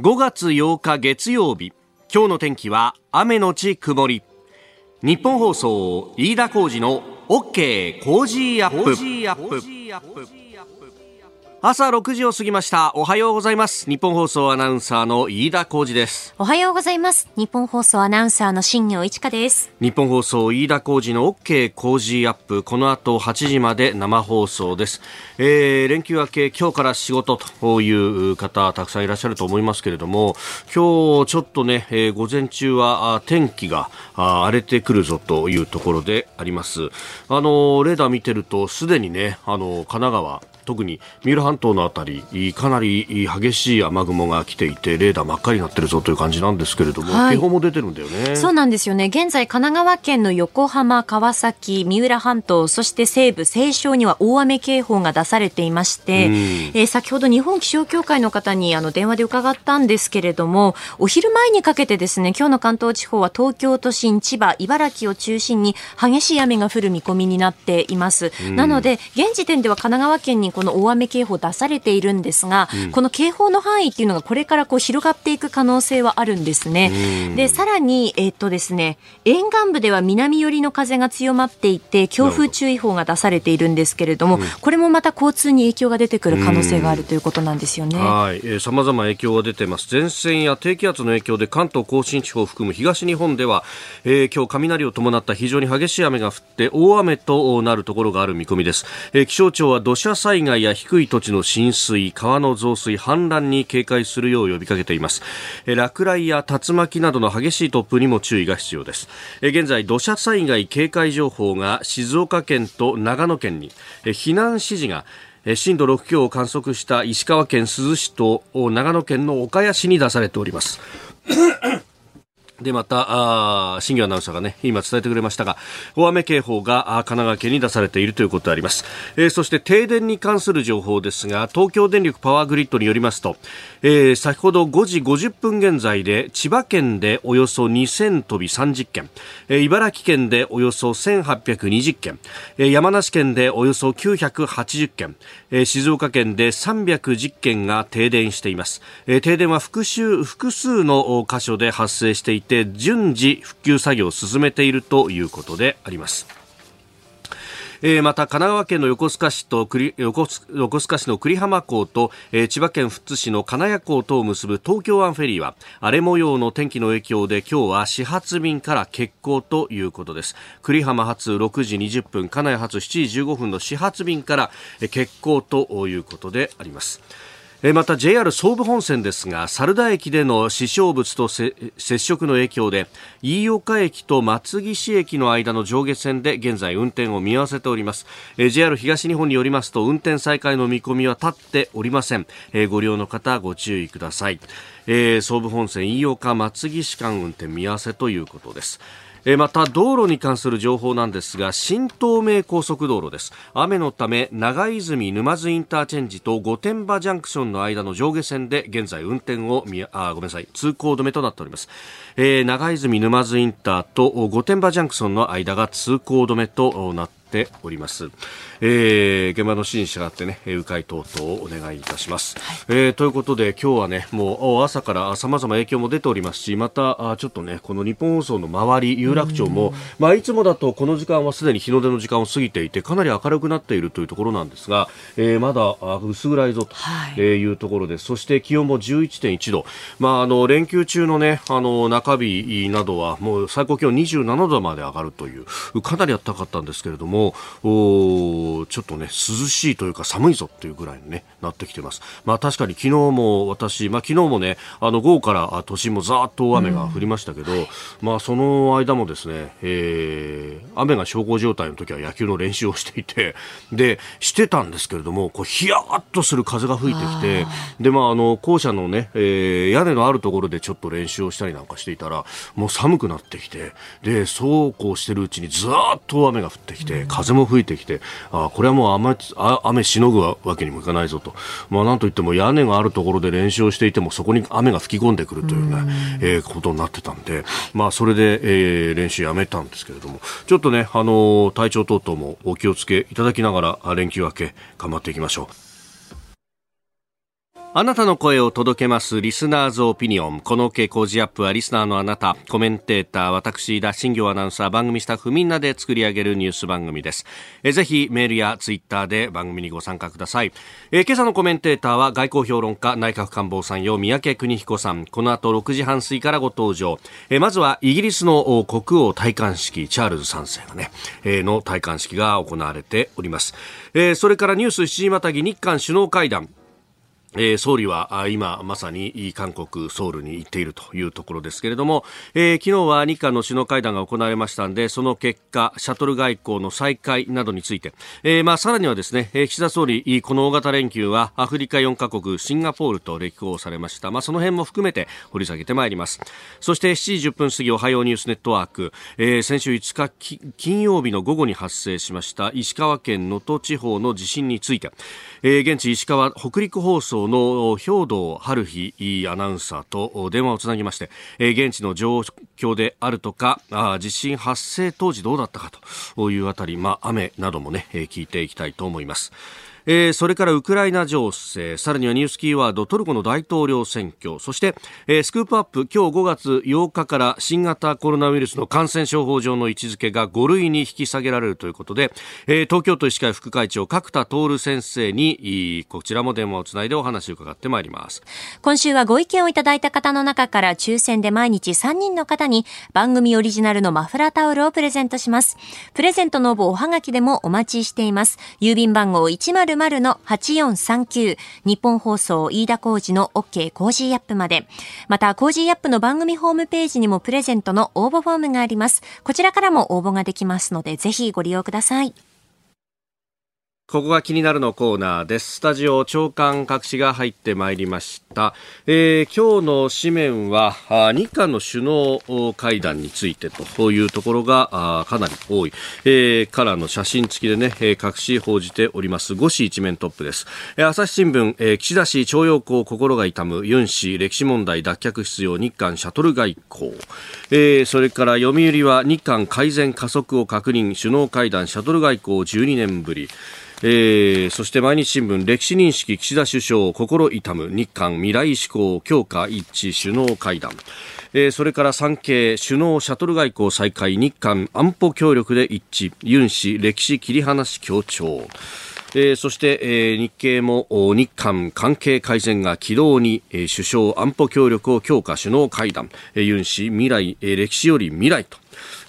5月8日月曜日。今日の天気は雨のち曇り。ニッポン放送飯田浩司の OK Cozy up。朝6時を過ぎました。おはようございます。ニッポン放送アナウンサーの飯田浩司です。おはようございます。ニッポン放送アナウンサーの新行市佳です。ニッポン放送飯田浩司の OK Cozy up。この後8時まで生放送です、えー、連休明け今日から仕事という方たくさんいらっしゃると思いますけれども今日ちょっとね、えー、午前中は天気が荒れてくるぞというところであります。あのレーダー見てるとすでにねあの神奈川特に三浦半島のあたりかなり激しい雨雲が来ていてレーダー真っ赤になってるぞという感じなんですけれども、はい、警報も出てるんだよね。そうなんですよね。現在神奈川県の横浜川崎三浦半島そして西部西湘には大雨警報が出されていまして、うん、えー、先ほど日本気象協会の方にあの電話で伺ったんですけれどもお昼前にかけてですね今日の関東地方は東京都心千葉茨城を中心に激しい雨が降る見込みになっています、うん、なので現時点では神奈川県にこの大雨警報出されているんですが、うん、この警報の範囲っていうのがこれからこう広がっていく可能性はあるんですね。で、さらに、えー、っとですね、沿岸部では南寄りの風が強まっていて、強風注意報が出されているんですけれども、これもまた交通に影響が出てくる可能性があるということなんですよね。はい、えー、様々影響が出てます。前線や低気圧の影響で関東甲信地方を含む東日本では、えー、今日雷を伴った非常に激しい雨が降って大雨となるところがある見込みです。えー、気象庁は土砂災害や低い土地の浸水、川の増水、氾濫に警戒するよう呼びかけています。落雷や竜巻などの激しい突風にも注意が必要です。現在、土砂災害警戒情報が静岡県と長野県に、避難指示が震度6強を観測した石川県珠洲市と長野県の岡谷市に出されております。で、また、新業アナウンサーがね、今伝えてくれましたが、大雨警報が神奈川県に出されているということであります。えー、そして停電に関する情報ですが、東京電力パワーグリッドによりますと、えー、先ほど5時50分現在で、千葉県でおよそ2000飛び30件、えー、茨城県でおよそ1820件、えー、山梨県でおよそ980件、えー、静岡県で310件が停電しています。えー、停電は複数、複数の箇所で発生していて順次復旧作業を進めているということであります。えー、また神奈川県の横須賀市と横須賀市の久里浜港と、えー、千葉県富津市の金谷港とを結ぶ東京湾フェリーは荒れ模様の天気の影響で今日は始発便から欠航ということです久里浜発6時20分金谷発7時15分の始発便から、え、欠航ということでありますまた JR 総武本線ですが猿田駅での死傷物と接触の影響で飯岡駅と松岸駅の間の上下線で現在運転を見合わせております。JR 東日本によりますと運転再開の見込みは立っておりません。ご利用の方ご注意ください。総武本線飯岡松岸間運転見合わせということです。また道路に関する情報なんですが新東名高速道路です。雨のため長泉沼津インターチェンジと御殿場ジャンクションの間の上下線で現在運転をあごめんなさい通行止めとなっております、えー、長泉沼津インターと御殿場ジャンクションの間が通行止めとなってております、えー、現場の指示に従ってね迂回等々をお願いいたします、はい、えー、ということで今日はねもう朝からさまざま影響も出ておりますしまたあちょっとねこの日本放送の周り有楽町も、まあ、いつもだとこの時間はすでに日の出の時間を過ぎていてかなり明るくなっているというところなんですが、えー、まだ薄暗いぞとい。うところで、はい、そして気温も11.1度、まあ、あの連休中のねあの中日などはもう最高気温27度まで上がるというかなり暖かかったんですけれどももちょっとね涼しいというか寒いぞっていうぐらいに、ね、なってきてます。まあ確かに昨日も私、まあ昨日もねあの午後から都心もざーっと雨が降りましたけど、うん、まあその間もですね、えー、雨が小康状態の時は野球の練習をしていて でしてたんですけれどもこうヒヤッとする風が吹いてきてでまああの校舎のね、えー、屋根のあるところでちょっと練習をしたりなんかしていたらもう寒くなってきてでそうこうしてるうちにずーっと雨が降ってきて、うん風も吹いてきて、あこれはもう雨雨しのぐわけにもいかないぞと、まあ、なんといっても屋根があるところで練習をしていても、そこに雨が吹き込んでくるというね、うえー、ことになってたんで、まあ、それで、えー、練習やめたんですけれども、ちょっとね、あのー、体調等々もお気をつけいただきながら、連休明け、頑張っていきましょう。あなたの声を届けますリスナーズオピニオン。この傾向ジアップはリスナーのあなた、コメンテーター、私、田新行アナウンサー、番組スタッフみんなで作り上げるニュース番組です。えぜひメールやツイッターで番組にご参加ください。え今朝のコメンテーターは外交評論家、内閣官房参与、三宅邦彦さん。この後6時半過ぎからご登場。えまずはイギリスの国王戴冠式、チャールズ3世がね、えの戴冠式が行われております。えそれからニュース7時またぎ日韓首脳会談。えー、総理は今まさに韓国ソウルに行っているというところですけれども、えー、昨日は日韓の首脳会談が行われましたんでその結果シャトル外交の再開などについて、えー、まあさらにはですね、岸田総理この大型連休はアフリカ4カ国シンガポールと歴訪されました。まあその辺も含めて掘り下げてまいります。そして7時10分過ぎおはようニュースネットワーク、えー、先週5日金曜日の午後に発生しました石川県能登地方の地震について、えー、現地石川北陸放送の兵藤春日アナウンサーと電話をつなぎまして、現地の状況であるとか地震発生当時どうだったかというあたり、まあ、雨などもね、聞いていきたいと思います。えー、それからウクライナ情勢さらにはニュースキーワードトルコの大統領選挙。そして、えー、スクープアップ今日5月8日から新型コロナウイルスの感染症法上の位置づけが5類に引き下げられるということで、えー、東京都医師会副会長角田徹先生にこちらも電話をつないでお話を伺ってまいります。今週はご意見をいただいた方の中から抽選で毎日3人の方に番組オリジナルのマフラータオルをプレゼントします。プレゼントの応募おはがきでもお待ちしています。郵便番号1 0 0-8439日本放送飯田浩二の OK コージーアップまで。また、 Cozy up の番組ホームページにもプレゼントの応募フォームがあります。こちらからも応募ができますので、ぜひご利用ください。ここが気になるのコーナーです。スタジオ朝刊各紙が入ってまいりました。えー、今日の紙面は日韓の首脳会談についてというところがかなり多い、えー、からの写真付きでね、各紙報じております。5紙一面トップです。朝日新聞、えー、岸田氏徴用工心が痛むユン氏歴史問題脱却必要日韓シャトル外交、えー、それから読売は日韓改善加速を確認首脳会談シャトル外交12年ぶりえー、そして毎日新聞歴史認識岸田首相心痛む日韓未来志向強化一致首脳会談。えー、それから産経首脳シャトル外交再開日韓安保協力で一致。ユン氏歴史切り離し強調。えー、そして、えー、日経も日韓関係改善が軌道に、えー、首相安保協力を強化首脳会談、え、ユン氏未来、え、歴史より未来と、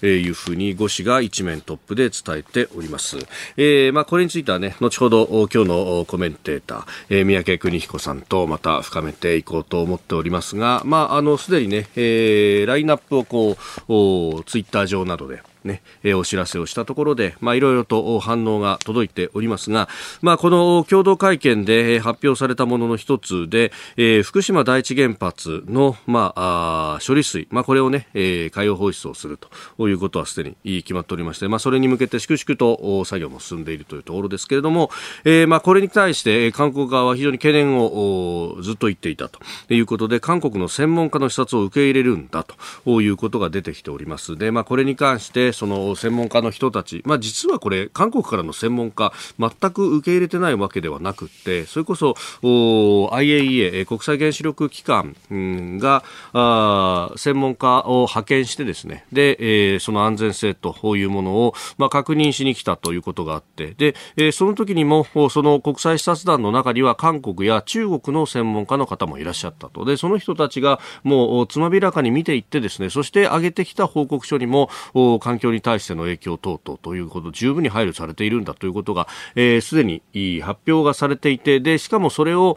いうふうに五紙が一面トップで伝えております。えー、まあこれについてはね、後ほど今日のコメンテーター、えー、三宅邦彦さんとまた深めていこうと思っておりますが、まああのすでにね、えー、ラインナップをこうツイッター上などでね、えー、お知らせをしたところで、まあ、いろいろと反応が届いておりますが、まあ、この共同会見で発表されたものの一つで、えー、福島第一原発の、まあ、あ処理水、まあ、これをね、えー、海洋放出をするということはすでに決まっておりまして、まあ、それに向けて粛々と作業も進んでいるというところですけれども、えー、まあ、これに対して韓国側は非常に懸念をずっと言っていたということで、韓国の専門家の視察を受け入れるんだということが出てきております。で、まあ、これに関して、その専門家の人たち、まあ、実はこれ、韓国からの専門家、全く受け入れてないわけではなくて、それこそ IAEA、国際原子力機関があ専門家を派遣してですね、で、えー、その安全性というものを、まあ、確認しに来たということがあって、で、えー、その時にも、その国際視察団の中には韓国や中国の専門家の方もいらっしゃったと。で、その人たちがもうつまびらかに見ていってですね、そして上げてきた報告書にも、環境に対しての影響等々ということ十分に配慮されているんだということがすで、えー、に発表がされていてでしかもそれを、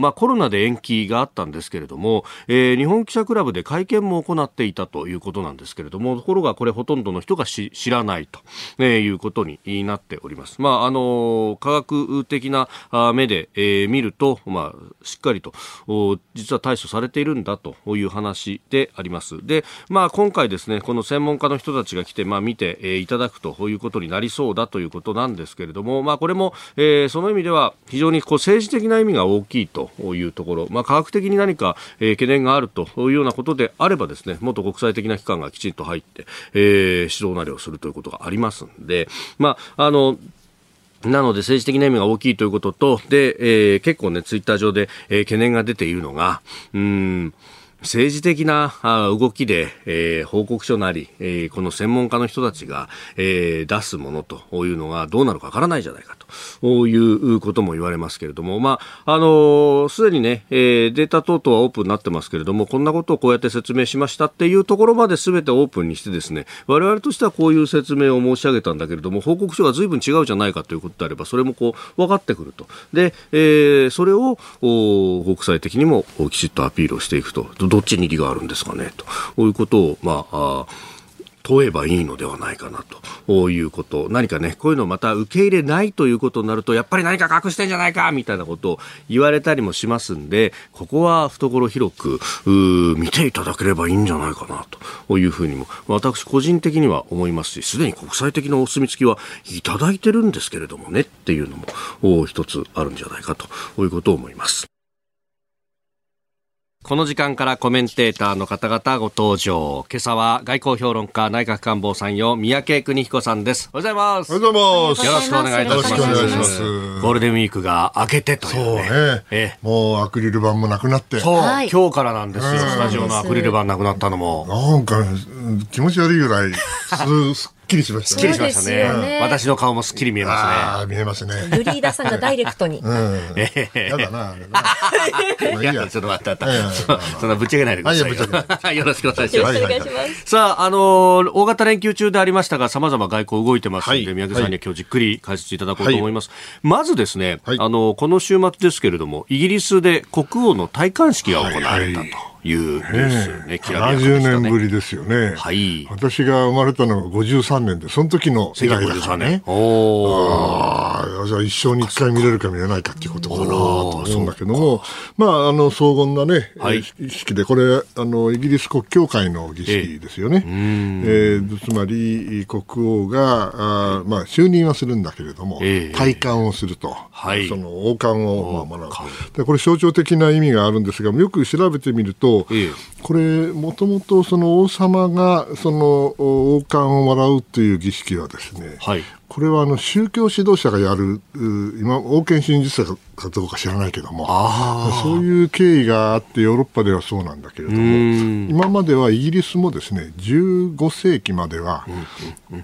まあ、コロナで延期があったんですけれども、えー、日本記者クラブで会見も行っていたということなんですけれどもところがこれほとんどの人が知らないと、えー、いうことになっております。まああの科学的な目で、えー、見ると、まあ、しっかりと実は対処されているんだという話であります。で、まあ、今回ですねこの専門家の人たちが来て、まあ、見て、えー、いただくということになりそうだということなんですけれども、まあ、これも、えー、その意味では非常にこう政治的な意味が大きいというところ、まあ、科学的に何か、えー、懸念があるというようなことであればですねもっと国際的な機関がきちんと入って、えー、指導なりをするということがありますんで、まあ、あのなので政治的な意味が大きいということと、で、えー、結構ね、ツイッター上で、えー、懸念が出ているのが、うん、政治的な動きで、えー、報告書なり、えー、この専門家の人たちが、えー、出すものというのがどうなるかわからないじゃないかということも言われますけれども、まあ、あのす、でにね、え、データ等々はオープンになってますけれども、こんなことをこうやって説明しましたっていうところまで全てオープンにしてですね、我々としてはこういう説明を申し上げたんだけれども、報告書が随分違うじゃないかということであれば、それもこう分かってくると。で、え、それを国際的にもきちっとアピールをしていくと。どっちに利があるんですかねということを、まあ、問えばいいのではないかなということ。何かね、こういうのをまた受け入れないということになると、やっぱり何か隠してんじゃないかみたいなことを言われたりもしますんで、ここは懐広く、見ていただければいいんじゃないかなというふうにも、私個人的には思いますし、すでに国際的なお墨付きはいただいてるんですけれどもねっていうのも一つあるんじゃないかということを思います。この時間からコメンテーターの方々ご登場。今朝は外交評論家内閣官房参与三宅邦彦さんです。おはようございます。おはようございます。よろしくお願いいたします。よろしくお願いします。ゴールデンウィークが明けてというね。そうね。えもうアクリル板もなくなって。そう。はい、今日からなんですよ。スタジオのアクリル板なくなったのも。なんか気持ち悪いぐらい、すきりしました。すっきりしましたね。私の顔もすっきり見えますね。ああ、見えますね。ユリーダさんがダイレクトに。うん。やだな、いや、ちょっと待って、そんなぶっちゃけないでください。よろしくお願いします。さあ、あの、大型連休中でありましたが、さまざま外交動いてますので、宮家さんには今日じっくり解説いただこうと思います。まずですね、あの、この週末ですけれども、イギリスで国王の戴冠式が行われたと。いうニュースね、きらびやか70年ぶりですよね。はい。私が生まれたのが53年で、その時の以来だからね。おああ、じゃあ一生に一回見れるか見れないかっていうことかなと思うんだけども、まあ、あの、荘厳なね、はい、儀式で、これ、あの、イギリス国教会の儀式ですよね。えー、えー、つまり、国王が、あまあ、就任はするんだけれども、えー、体感をすると。はい。その王冠を、まあ、学ぶ。で、これ象徴的な意味があるんですが、よく調べてみると、と、ええ、これ、もともとその王様がその王冠をもらうという儀式はですね、はい、これはあの宗教指導者がやる、今、王権真実者かどうか知らないけども、そういう経緯があって、ヨーロッパではそうなんだけれども、今まではイギリスもですね15世紀までは、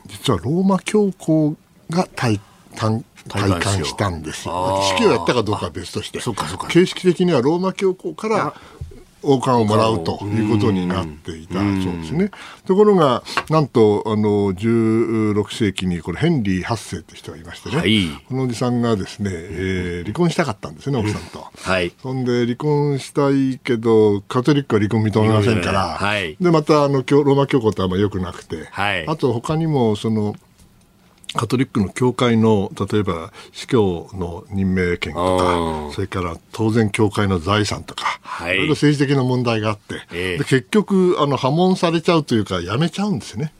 実はローマ教皇が体体感したんですよ。式をやったかどうかは別として、形式的にはローマ教皇から王冠をもらうということになっていた。そうですね。ところが、なんと、あの、16世紀に、これ、ヘンリー8世って人がいましてね、はい、このおじさんがですね、えー、離婚したかったんですね、奥さんと。はい。そんで、離婚したいけど、カトリックは離婚認めませんから、はい、で、また、あの、ローマ教皇とはあんま良くなくて、はい、あと、他にも、その、カトリックの教会の例えば司教の任命権とかそれから当然教会の財産とか、はい、いろいろ政治的な問題があって、えー、で結局あの破門されちゃうというかやめちゃうんですね、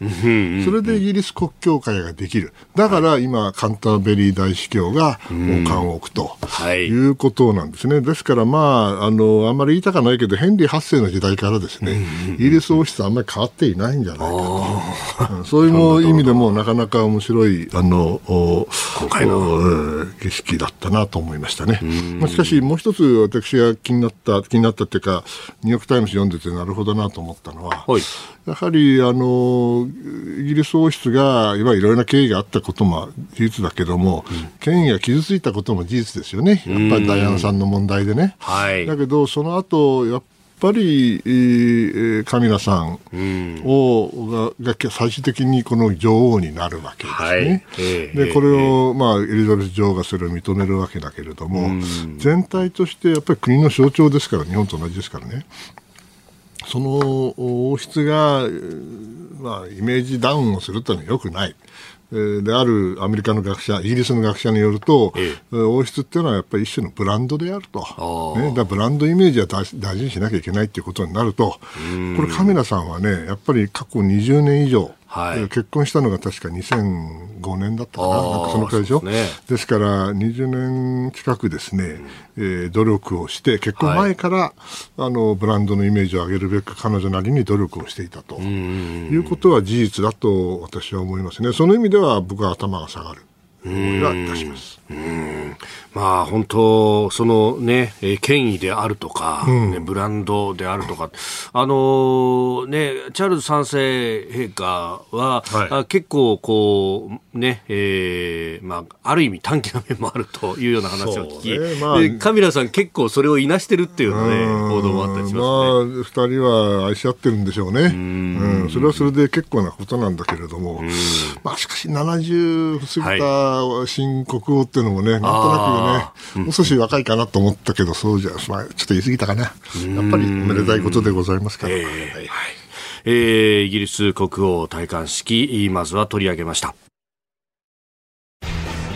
それでイギリス国教会ができる。だから今カンターベリー大司教が王冠を置くとい。うことなんですね、ですからまああのあんまり言いたくないけどヘンリー8世の時代からですね、イギリス王室はあんまり変わっていないんじゃないかと。そういう意味でもなかなか面白いあの今回の。儀式だったなと思いましたね。まあ、しかし、もう一つ私が気になった、気になったっていうか、ニューヨーク・タイムズ読んでてなるほどなと思ったのは、はい、やはりあのイギリス王室が、いわゆるいろいろな経緯があったことも事実だけども、うん、権威が傷ついたことも事実ですよね、やっぱりダイアナさんの問題でね。はい、だけど、その後やっぱり、えー、カミラさんを、がが最終的にこの女王になるわけですね。はいえー、でこれを、まあ、エリザベス女王がそれを認めるわけだけれども、全体としてやっぱり国の象徴ですから日本と同じですからね。その王室が、まあ、イメージダウンをするというのはよくない。であるアメリカの学者、イギリスの学者によると、ええ、王室っていうのはやっぱり一種のブランドであると、ね、だブランドイメージは大事にしなきゃいけないということになると、これ、カメラさんはね、やっぱり過去20年以上、はい、結婚したのが確か2005年だったかな、なんかそのくらいでしょ。ですね、ですから20年近くですね、えー、努力をして、結婚前から、はい、あのブランドのイメージを上げるべく彼女なりに努力をしていたと。いうことは事実だと私は思いますね。その意味では僕は頭が下がる。思いはいたします。うん。まあ、本当、そのね、え権威であるとか、うん、ね、ブランドであるとか、あのー、ね、チャールズ三世陛下は、はい、あ結構こう、ね、えー、まあ、ある意味短気な面もあるというような話を聞き、ね。まあ、カミラさん結構それをいなしてるっていうのね、報道もあったりしますね。まあ、二人は愛し合ってるんでしょうね。うん。うん、それはそれで結構なことなんだけれども、まあ、しかし70過ぎた新国王っていうのもね、なんとなくね、もう少し若いかなと思ったけど、そうじゃ、まあ、ちょっと言い過ぎたかな。やっぱりおめでたいことでございますから。えー、はいえー、イギリス国王戴冠式、まずは取り上げました。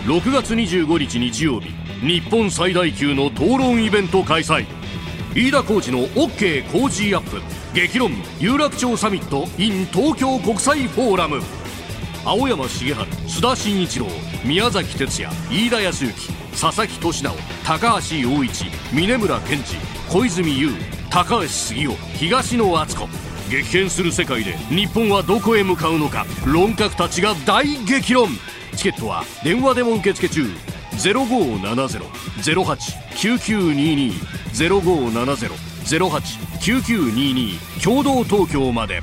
6月25日日曜日、日本最大級の討論イベント開催。飯田浩司の OK 工事アップ激論有楽町サミット in 東京国際フォーラム青山茂春須田慎一郎宮崎哲也飯田康之佐々木俊直高橋陽一峯村健二小泉悠高橋杉雄東野篤子。激変する世界で日本はどこへ向かうのか。論客たちが大激論。チケットは電話でも受付中。0570-08-9922 0570-08-9922キョードー東京まで。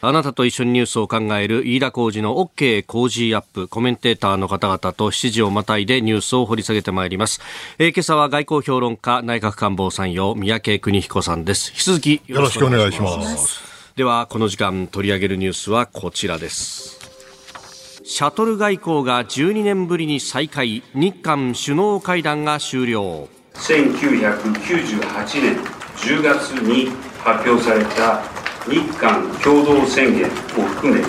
あなたと一緒にニュースを考える飯田浩二の OK 工事アップコメンテーターの方々と7時をまたいでニュースを掘り下げてまいります、えー、今朝は外交評論家内閣官房参与三宅邦彦さんです。引き続きよろしくお願いします。ではこの時間取り上げるニュースはこちらです。シャトル外交が12年ぶりに再開。日韓首脳会談が終了。1998年10月に発表された日韓共同宣言を含め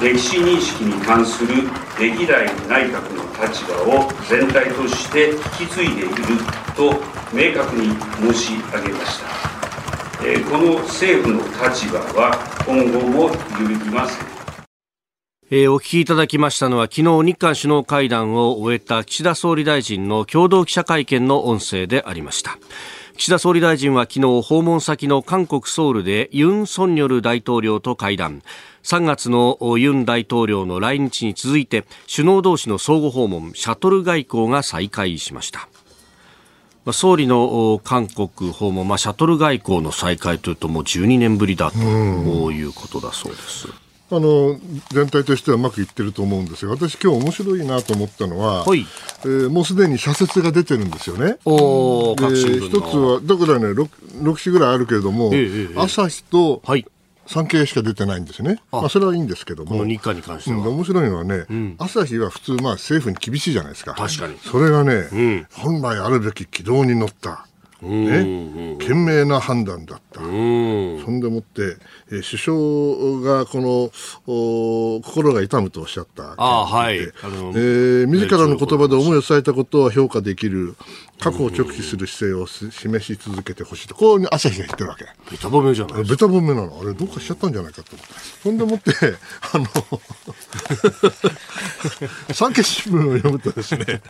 歴史認識に関する歴代内閣の立場を全体として引き継いでいると明確に申し上げましたこの政府の立場は今後も揺るぎませんえー、お聞きいただきましたのは昨日日韓首脳会談を終えた岸田総理大臣の共同記者会見の音声でありました。岸田総理大臣は昨日訪問先の韓国ソウルでユン・ソンニョル大統領と会談3月のユン大統領の来日に続いて首脳同士の相互訪問シャトル外交が再開しました総理の韓国訪問、まあ、シャトル外交の再開というともう12年ぶりだということだそうです。あの全体としてはうまくいってると思うんですが私、今日面白いなと思ったのは、はい、えー、もうすでに社説が出てるんですよね。おで一つは、だからね6、6紙ぐらいあるけれども、ええ、朝日と、はい産経しか出てないんですね。まあ、それはいいんですけども。日韓に関しては。うん、面白いのはね、うん、朝日は普通、まあ政府に厳しいじゃないですか。確かに。それがね、うん、本来あるべき軌道に乗った。ね、賢明な判断だった。そんでもって、えー、首相がこのお心が痛むとおっしゃった。あはい。えー、自らの言葉で思いを伝えたことは評価できる。過去を直視する姿勢を示し続けてほしいと、こう朝日が言ってるわけ。ベタ褒めじゃないベタ褒めなの。あれ、どうかしちゃったんじゃないかと思って。そんでもって、あの、産経新聞を読むとですね、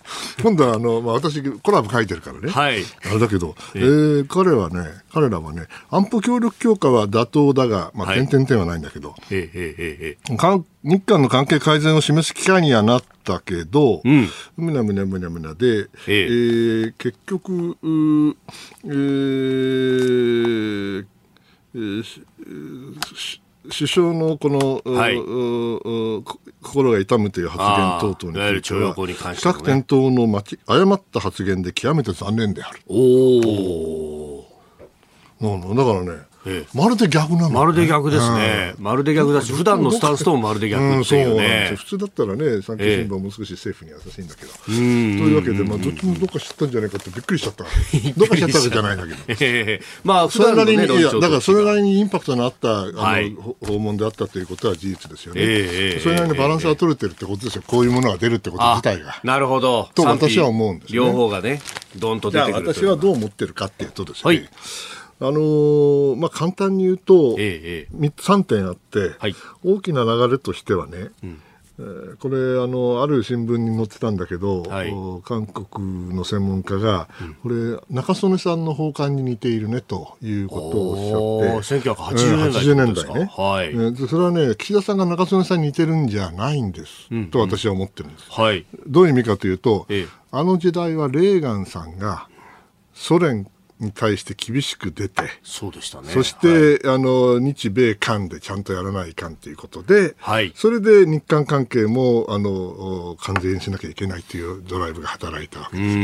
今度はあの、まあ、私、コラム書いてるからね。はい。あれだけど、えー、彼はね、彼らはね、安保協力強化は妥当だが、まあ、点々点はないんだけど、ええええ日韓の関係改善を示す機会にはなったけど、うん、むなむなむなむなで、ええ。えー、結局、えーえー、首相のこの、はい、心が痛むという発言等々については、比較転倒のまち誤った発言で極めて残念である。おお。だからね、ええ、まるで逆なの、ね、まるで逆ですね、うん、まるで逆だし、普段のスタンスともまるで逆っていうね、うん、普通だったらね、産経新聞はもう少し政府に優しいんだけど、えー、というわけで、まあ、どっちもどっか知ったんじゃないかってびっくりしちゃった、どっか知ったわけじゃないんだけど、えー、まあ、それなりに、いや、だからそれなりにインパクトのあったあの、はい、訪問であったということは事実ですよね、えー、それなりにバランスが取れてるってことですよ、こういうものが出るってこと自体が。なるほど。と私は思うんです、ね、両方がね、どんと出てくる私はどう思ってるかっていうとですね、はいあのー、まあ、簡単に言うと、ええ、3点あって、はい、大きな流れとしてはね、うん。えー、これあの、ある新聞に載ってたんだけど、はい、韓国の専門家が、うん、これ、中曽根さんの訪韓に似ているねということをおっしゃって、1980年代,、80年代ね、はい。えー、それはね、岸田さんが中曽根さんに似てるんじゃないんです、うん、と私は思ってるんです。はい、どういう意味かというと、ええ、あの時代はレーガンさんがソ連に対して厳しく出て、そうでしたね。そして、はい、あの、日米韓でちゃんとやらないかんということで、はい。それで日韓関係も、あの、完全にしなきゃいけないというドライブが働いたわけです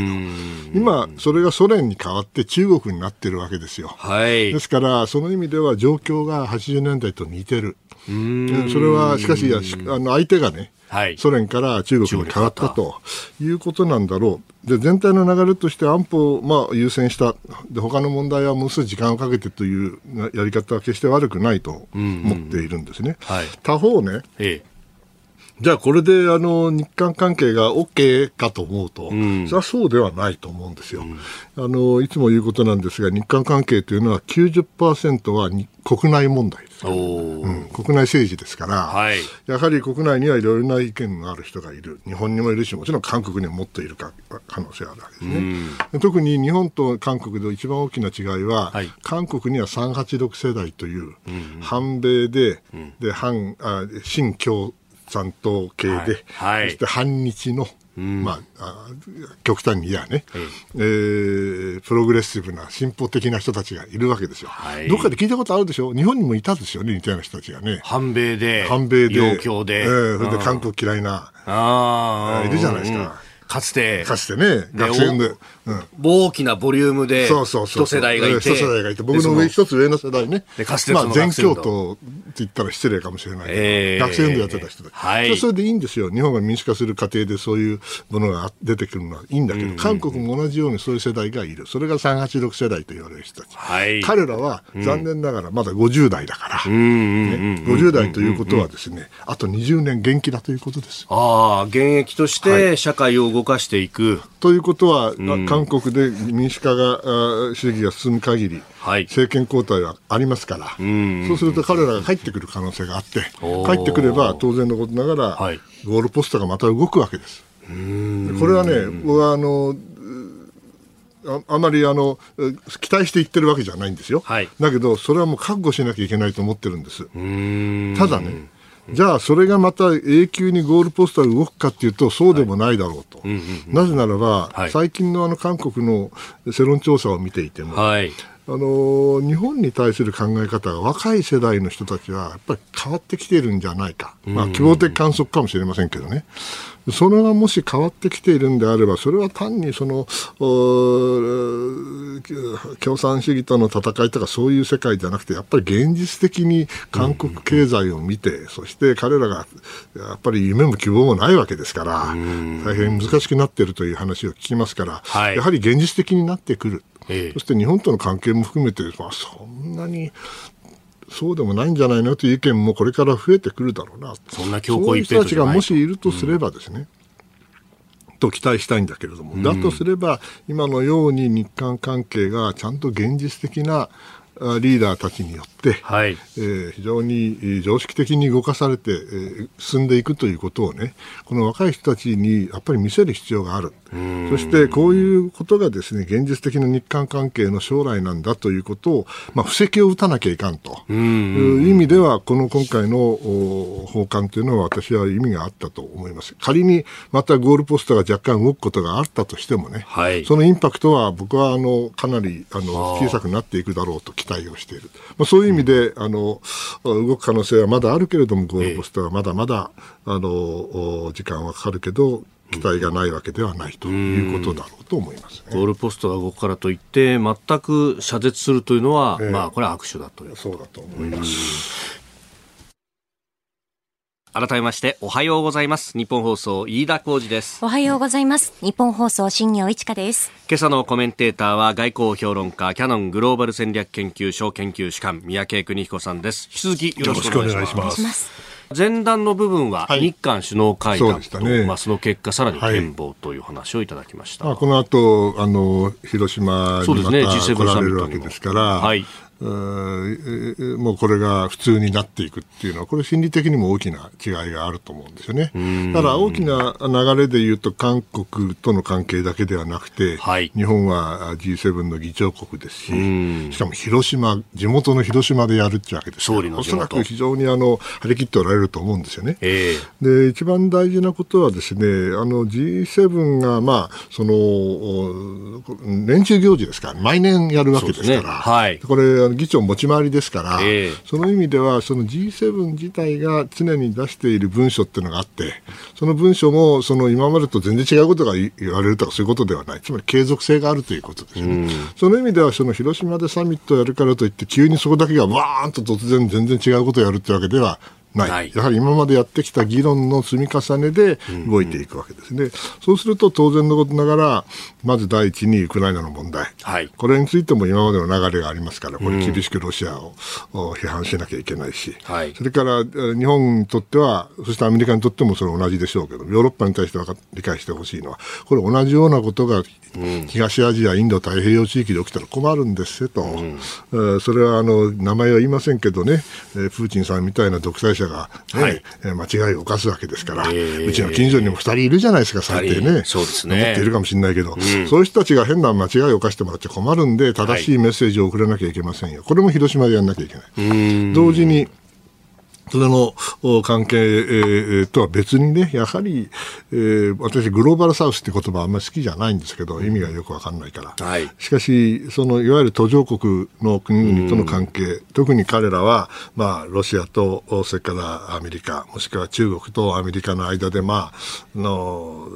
けど、今、それがソ連に変わって中国になってるわけですよ。はい。ですから、その意味では状況が80年代と似てる。うん。それは、しかし、あの、相手がね、はい、ソ連から中国に変わったということなんだろう。で全体の流れとして安保をまあ優先したで他の問題はもう少し時間をかけてというやり方は決して悪くないと思っているんですね。うんうんはい、他方ね、ええ、じゃあこれであの日韓関係が OK かと思うと、うん、それはそうではないと思うんですよ、うん、あの。いつも言うことなんですが、日韓関係というのは90%は国内問題です、ね、うん、国内政治ですから、はい、やはり国内にはいろいろな意見がある人がいる、日本にもいるし、もちろん韓国にももっといるか可能性があるわけですね。特に日本と韓国の一番大きな違いは、はい、韓国には386世代という、反米で、で反あ新共産党系で、はい、そして反日の、うん、まあ、極端に言えばね、えー、プログレッシブな進歩的な人たちがいるわけですよ、はい、どっかで聞いたことあるでしょ？日本にもいたですよね似たような人たちがね。反米で反米で。えー、それで韓国嫌いなあいるじゃないですか、うん。かつて、かつてね、学生で、うん、大きなボリュームで、そうそうそう一世代がいて、一世代がいて、僕の上一つ上の世代ね、まあ、全教徒って言ったら失礼かもしれないけど、えー、学生運動やってた人たち、はい、それでいいんですよ、日本が民主化する過程でそういうものが出てくるのはいいんだけど、韓国も同じようにそういう世代がいる、それが386世代と言われる人たち、はい、彼らは残念ながらまだ50代だから、ね、50代ということはですね、あと20年元気だということです。ああ、現役として社会を動かしていく。ということは、うん、韓国で民主化が主義が進む限り、はい、政権交代はありますから、そうすると彼らが帰ってくる可能性があって、帰ってくれば当然のことながら、はい、ゴールポストがまた動くわけです。これはね、僕はあのああまりあの期待して言ってるわけじゃないんですよ、はい、だけど、それはもう覚悟しなきゃいけないと思ってるんです。ただねじゃあ、それがまた永久にゴールポストが動くかというと、そうでもないだろうと。なぜならば、はい、最近のあの韓国の世論調査を見ていても、はい、あの日本に対する考え方が若い世代の人たちはやっぱり変わってきているんじゃないか、まあ、希望的観測かもしれませんけどね、それがもし変わってきているんであれば、それは単にその共産主義との戦いとかそういう世界じゃなくて、やっぱり現実的に韓国経済を見て、そして彼らがやっぱり夢も希望もないわけですから、大変難しくなっているという話を聞きますから、はい、やはり現実的になってくる。そして日本との関係も含めて、まあ、そんなにそうでもないんじゃないのという意見もこれから増えてくるだろうな、そんな強硬一ういう人たちがもしいるとすればですね、うん、と期待したいんだけれども、うん、だとすれば、今のように日韓関係がちゃんと現実的なリーダーたちによって、はい、えー、非常に常識的に動かされて、えー、進んでいくということをね、この若い人たちにやっぱり見せる必要がある。そしてこういうことがですね、現実的な日韓関係の将来なんだということを、まあ、布石を打たなきゃいかんと。いう意味では、この今回の訪韓というのは私は意味があったと思います。仮にまたゴールポストが若干動くことがあったとしてもね、はい、そのインパクトは僕はあのかなりあの小さくなっていくだろうと期待をしている。まあ、そういう意味で、あの、動く可能性はまだあるけれども、ゴールポストはまだまだ、あの、時間はかかるけど、期待がないわけではないということだろうと思います、ね、ゴールポストが動くからといって、全く遮絶するというのは、えー、まあ、これは握手だというそうだと思います。改めましておはようございます。日本放送飯田浩二です。おはようございます。日本放送新業一華です。今朝のコメンテーターは外交評論家キャノングローバル戦略研究所研究主幹三宅邦彦さんです。引き続きよろしくお願いします前段の部分は日韓首脳会談と、はい、ね、まあ、その結果さらに展望という話をいただきました、はい、まあ、この後あの広島にまた来られるわけですから、はい、もうこれが普通になっていくっていうのは、これ心理的にも大きな違いがあると思うんですよね。ただ大きな流れで言うと、韓国との関係だけではなくて、はい、日本は G7 の議長国ですし、しかも広島、地元の広島でやるってわけですから、おそらく非常にあの張り切っておられると思うんですよね。えー、で、一番大事なことはですね、あの G7 が、まあ、その、年中行事ですから、毎年やるわけですから、ね。はい、これ、議長持ち回りですから、えー、その意味ではその G7 自体が常に出している文書っていうのがあってその文書もその今までと全然違うことが言われるとかそういうことではない。つまり継続性があるということですね、その意味ではその広島でサミットをやるからといって急にそこだけがわーんと突然全然違うことをやるってわけではない、やはり今までやってきた議論の積み重ねで動いていくわけですね、うんうん、そうすると当然のことながら、まず第一にウクライナの問題、はい、これについても今までの流れがありますから、これ、厳しくロシアを批判しなきゃいけないし、はい、それから日本にとっては、そしてアメリカにとってもそれ同じでしょうけど、ヨーロッパに対して理解してほしいのは、これ、同じようなことが東アジア、インド太平洋地域で起きたら困るんですよと、うん、それはあの名前は言いませんけどね、プーチンさんみたいな独裁者がね、はい、間違いを犯すわけですから、えー、うちの近所にも2人いるじゃないですか、最低ね、そうですね。思っているかもしれないけど、うん、そういう人たちが変な間違いを犯してもらって困るんで、正しいメッセージを送らなきゃいけませんよ、これも広島でやらなきゃいけない。同時にそれの関係とは別にね、やはり、えー、私、グローバルサウスって言葉あんまり好きじゃないんですけど、意味がよくわかんないから。はい、しかし、そのいわゆる途上国の国々との関係、特に彼らは、まあ、ロシアと、それからアメリカ、もしくは中国とアメリカの間で、まあ、の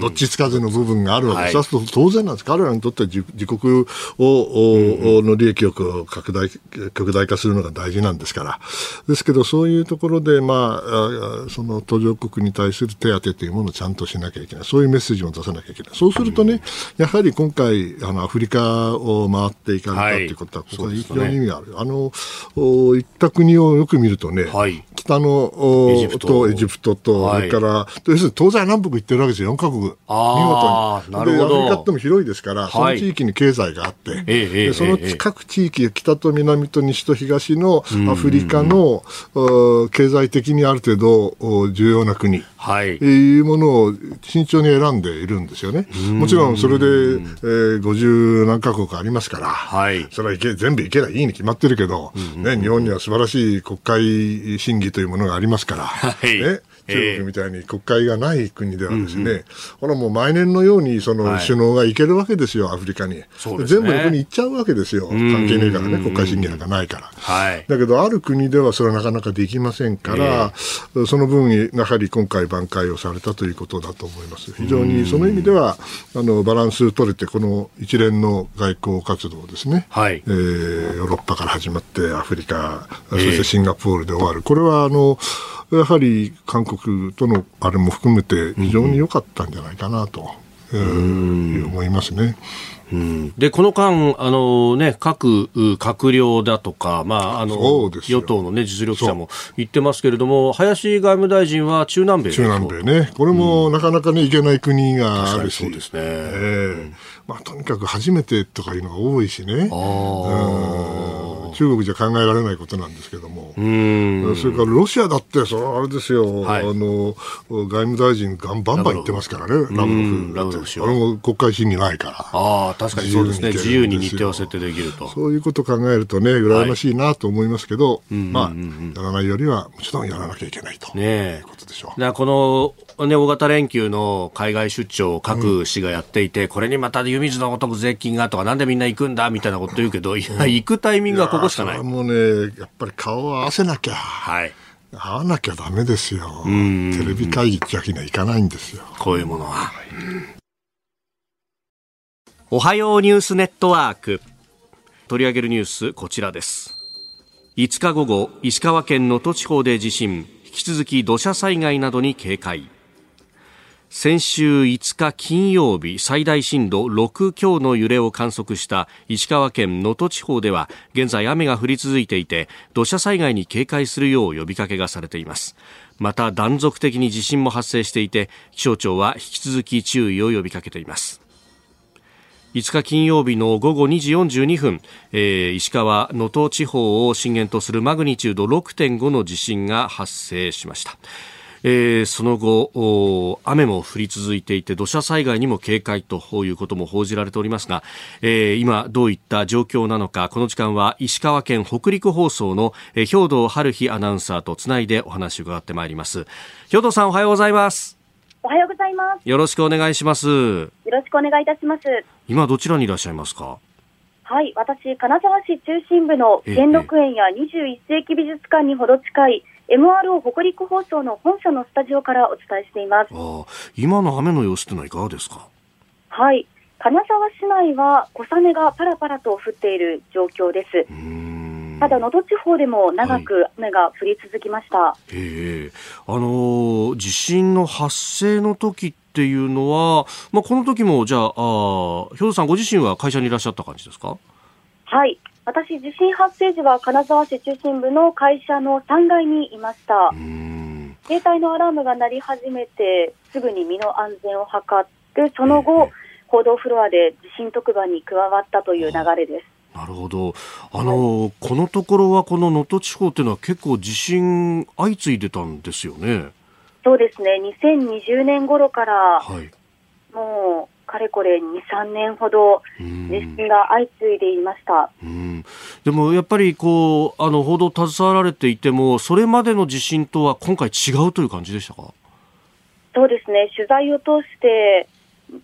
どっちつかずの部分があるわけです。はい、そうすると当然なんです。彼らにとっては自自国を、の利益を拡大、極大化するのが大事なんですから。ですけど、そういうところで、まあ、その途上国に対する手当というものをちゃんとしなきゃいけない。そういうメッセージも出さなきゃいけない。そうするとね、やはり今回、あの、アフリカを回っていかれたということは、ここは非常に意味がある。ね、あの、行った国をよく見るとね、はい、北のエジプトとエジプトと、それから、要するに東西南北行ってるわけですよ、4カ国。見事に。で、アフリカっても広いですから、その地域に経済があって、でその各地域、北と南と西と東のアフリカの、経済的にある程度重要な国、はい、いうものを慎重に選んでいるんですよね。もちろんそれで、えー、50何カ国ありますから、はい、それはいけ全部いけばいいに決まってるけど、ね、日本には素晴らしい国会審議というものがありますから、はい、ね、中国みたいに国会がない国ではですね、えー、れもう毎年のようにその首脳が行けるわけですよ、はい、アフリカに、ね、全部横に行っちゃうわけですよ、関係ねえからね、国会審議なんかないから。はい、だけど、ある国ではそれはなかなかできませんから、えー、その分、やはり今回、挽回をされたということだと思います。非常にその意味では、あのバランス取れて、この一連の外交活動ですね、はい。えー、ヨーロッパから始まって、アフリカ、そしてシンガポールで終わる、これはあのやはり韓国とのあれも含めて非常に良かったんじゃないかなと、うん、思いますね。うん、でこの間、あのね、各閣僚だとか、まあ、あの与党の、ね、実力者も言ってますけれども、林外務大臣は中南米中南米ね、これもなかなか、ね、いけない国があるし、そうですね、えー。まあ、とにかく初めてとかいうのが多いしね。あ中国じゃ考えられないことなんですけども、それからロシアだって、それあれですよ、はい、あの外務大臣、がんバンバン言ってますからね、ラブロフ、あれも国会審議ないから、ああ、確かにそうですね、自由に日程を設定できると。そういうことを考えるとね、羨ましいなと思いますけど、はい、まあ、やらないよりは、もちろんやらなきゃいけないと、ね、いうことでしょう。この、ね、大型連休の海外出張を各市がやっていて、うん、これにまた湯水のごとく税金がとか、なんでみんな行くんだみたいなこと言うけど、いや、行くタイミングはここしかない。もうね、やっぱり顔を合わせなきゃ。はい。会わなきゃだめですよ。テレビ会議だけにはいかないんですよ。こういうものは。おはようニュースネットワーク。取り上げるニュース、こちらです。5日午後、石川県能登地方で地震、引き続き土砂災害などに警戒。先週5日金曜日最大震度6強の揺れを観測した石川県能登地方では現在雨が降り続いていて土砂災害に警戒するよう呼びかけがされています。また断続的に地震も発生していて気象庁は引き続き注意を呼びかけています。5日金曜日の午後2時42分、えー、石川能登地方を震源とするマグニチュード6.5の地震が発生しました。えー、その後雨も降り続いていて土砂災害にも警戒ということも報じられておりますが、えー、今どういった状況なのかこの時間は石川県北陸放送の、えー、兵藤春日アナウンサーとつないでお話を伺ってまいります。兵藤さんおはようございます。おはようございます。よろしくお願いします。よろしくお願いいたします。今どちらにいらっしゃいますか？はい、私、金沢市中心部の兼六園や21世紀美術館にほど近い MRO 北陸放送の本社のスタジオからお伝えしています。あ今の雨の様子というのはいかがですか？はい。金沢市内は小雨がパラパラと降っている状況です。ただ能登地方でも長く雨が降り続きました、はい、えあの地震の発生の時っていうのは、まあ、この時もじゃああ兵頭さんご自身は会社にいらっしゃった感じですか？はい私、地震発生時は金沢市中心部の会社の3階にいました。携帯のアラームが鳴り始めて、すぐに身の安全を図って、その後、報道フロアで地震特番に加わったという流れです。なるほど。あの、はい、このところはこの能登地方というのは結構地震相次いでたんですよね。そうですね。2020年頃から、はい、もうかれこれ2、3年ほど地震が相次いでいました。でもやっぱりこうあの報道携わられていても、それまでの地震とは今回違うという感じでしたか？そうですね、取材を通して、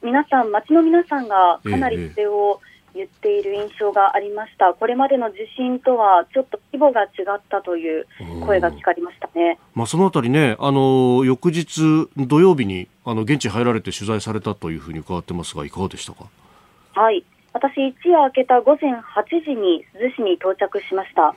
皆さん、街の皆さんがかなりそれを言っている印象がありました、これまでの地震とはちょっと規模が違ったという声が聞かれましたね、まあ、そのあたりね、あの翌日土曜日にあの現地入られて取材されたというふうに伺ってますが、いかがでしたか？はい私、一夜明けた午前8時に珠洲市に到着しました。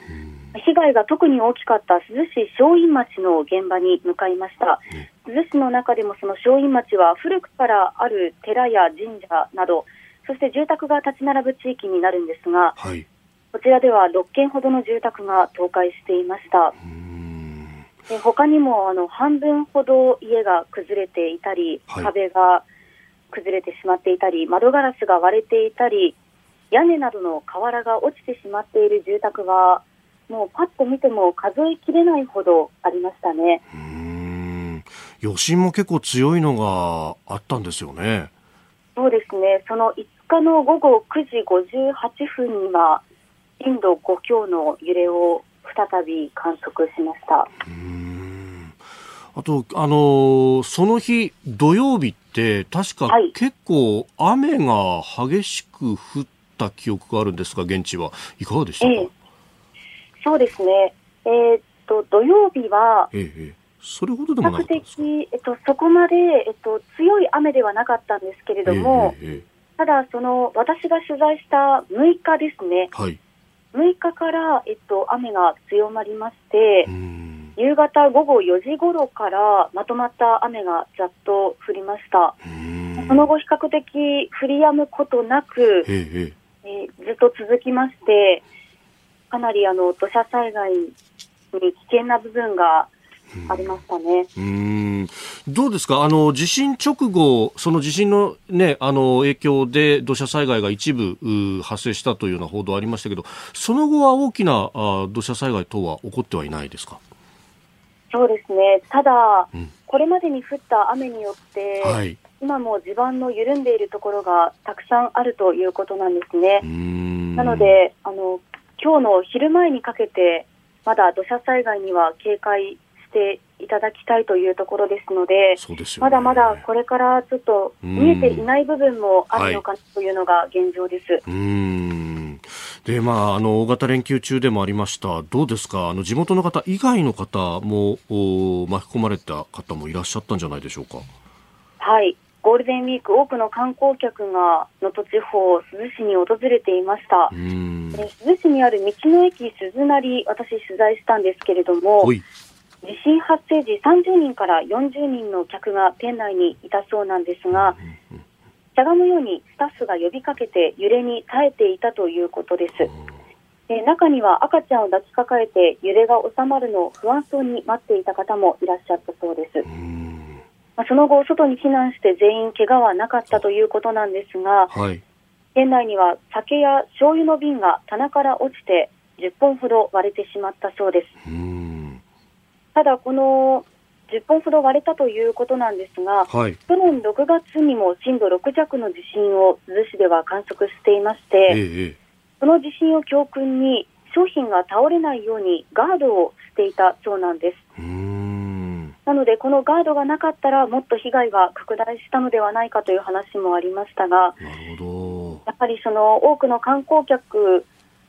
被害が特に大きかった珠洲市正院町の現場に向かいました。珠洲市の中でもその正院町は古くからある寺や神社などそして住宅が立ち並ぶ地域になるんですが、はい、こちらでは6軒ほどの住宅が倒壊していました。で他にもあの半分ほど家が崩れていたり、はい、壁が崩れてしまっていたり、窓ガラスが割れていたり、屋根などの瓦が落ちてしまっている住宅は、もうパッと見ても数えきれないほどありましたね。余震も結構強いのがあったんですよね。そうですね、その5日の午後9時58分には、震度5強の揺れを再び観測しました。あと、あのー、その日、土曜日って、確か結構雨が激しく降った記憶があるんですが、現地は。いかがでしたか、えー、そうですね、えー、っと土曜日は、えー、それほどでもなかっえっと、そこまで、えっと、強い雨ではなかったんですけれども、えー、ただその、私が取材した6日ですね、はい、6日から、えっと、雨が強まりまして、夕方午後4時ごろからまとまった雨がざっと降りました。その後、比較的降り止むことなく、え。えー、ずっと続きまして、かなりあの土砂災害に危険な部分がありましたね。うん、どうですか？あの、地震直後、その地震の,、ね、あの影響で土砂災害が一部発生したというような報道ありましたけど、その後は大きなあ土砂災害等は起こってはいないですか？そうですね、ただ、うん、これまでに降った雨によって、はい、今も地盤の緩んでいるところがたくさんあるということなんですね。なのであの、今日の昼前にかけて、まだ土砂災害には警戒していただきたいというところですので、でね、まだまだこれからちょっと見えていない部分もあるのかなというのが現状です。はいで、まあ、あの、大型連休中でもありました。どうですか？あの、地元の方以外の方も、巻き込まれた方もいらっしゃったんじゃないでしょうか？はい。ゴールデンウィーク、多くの観光客が能登地方、珠洲市に訪れていました。珠洲市にある道の駅鈴なり、私取材したんですけれども、地震発生時30人から40人の客が店内にいたそうなんですが、しゃがむようにスタッフが呼びかけて揺れに耐えていたということです。で中には赤ちゃんを抱きかかえて揺れが収まるのを不安そうに待っていた方もいらっしゃったそうです。まあ、その後、外に避難して全員怪我はなかったということなんですが、はい、店内には酒や醤油の瓶が棚から落ちて10本ほど割れてしまったそうです。ただ、この10本ほど割れたということなんですが、はい、去年6月にも震度6弱の地震を珠洲市では観測していまして、ええ、その地震を教訓に商品が倒れないようにガードをしていたそうなんです。なので、このガードがなかったらもっと被害が拡大したのではないかという話もありましたが、やはりその多くの観光客、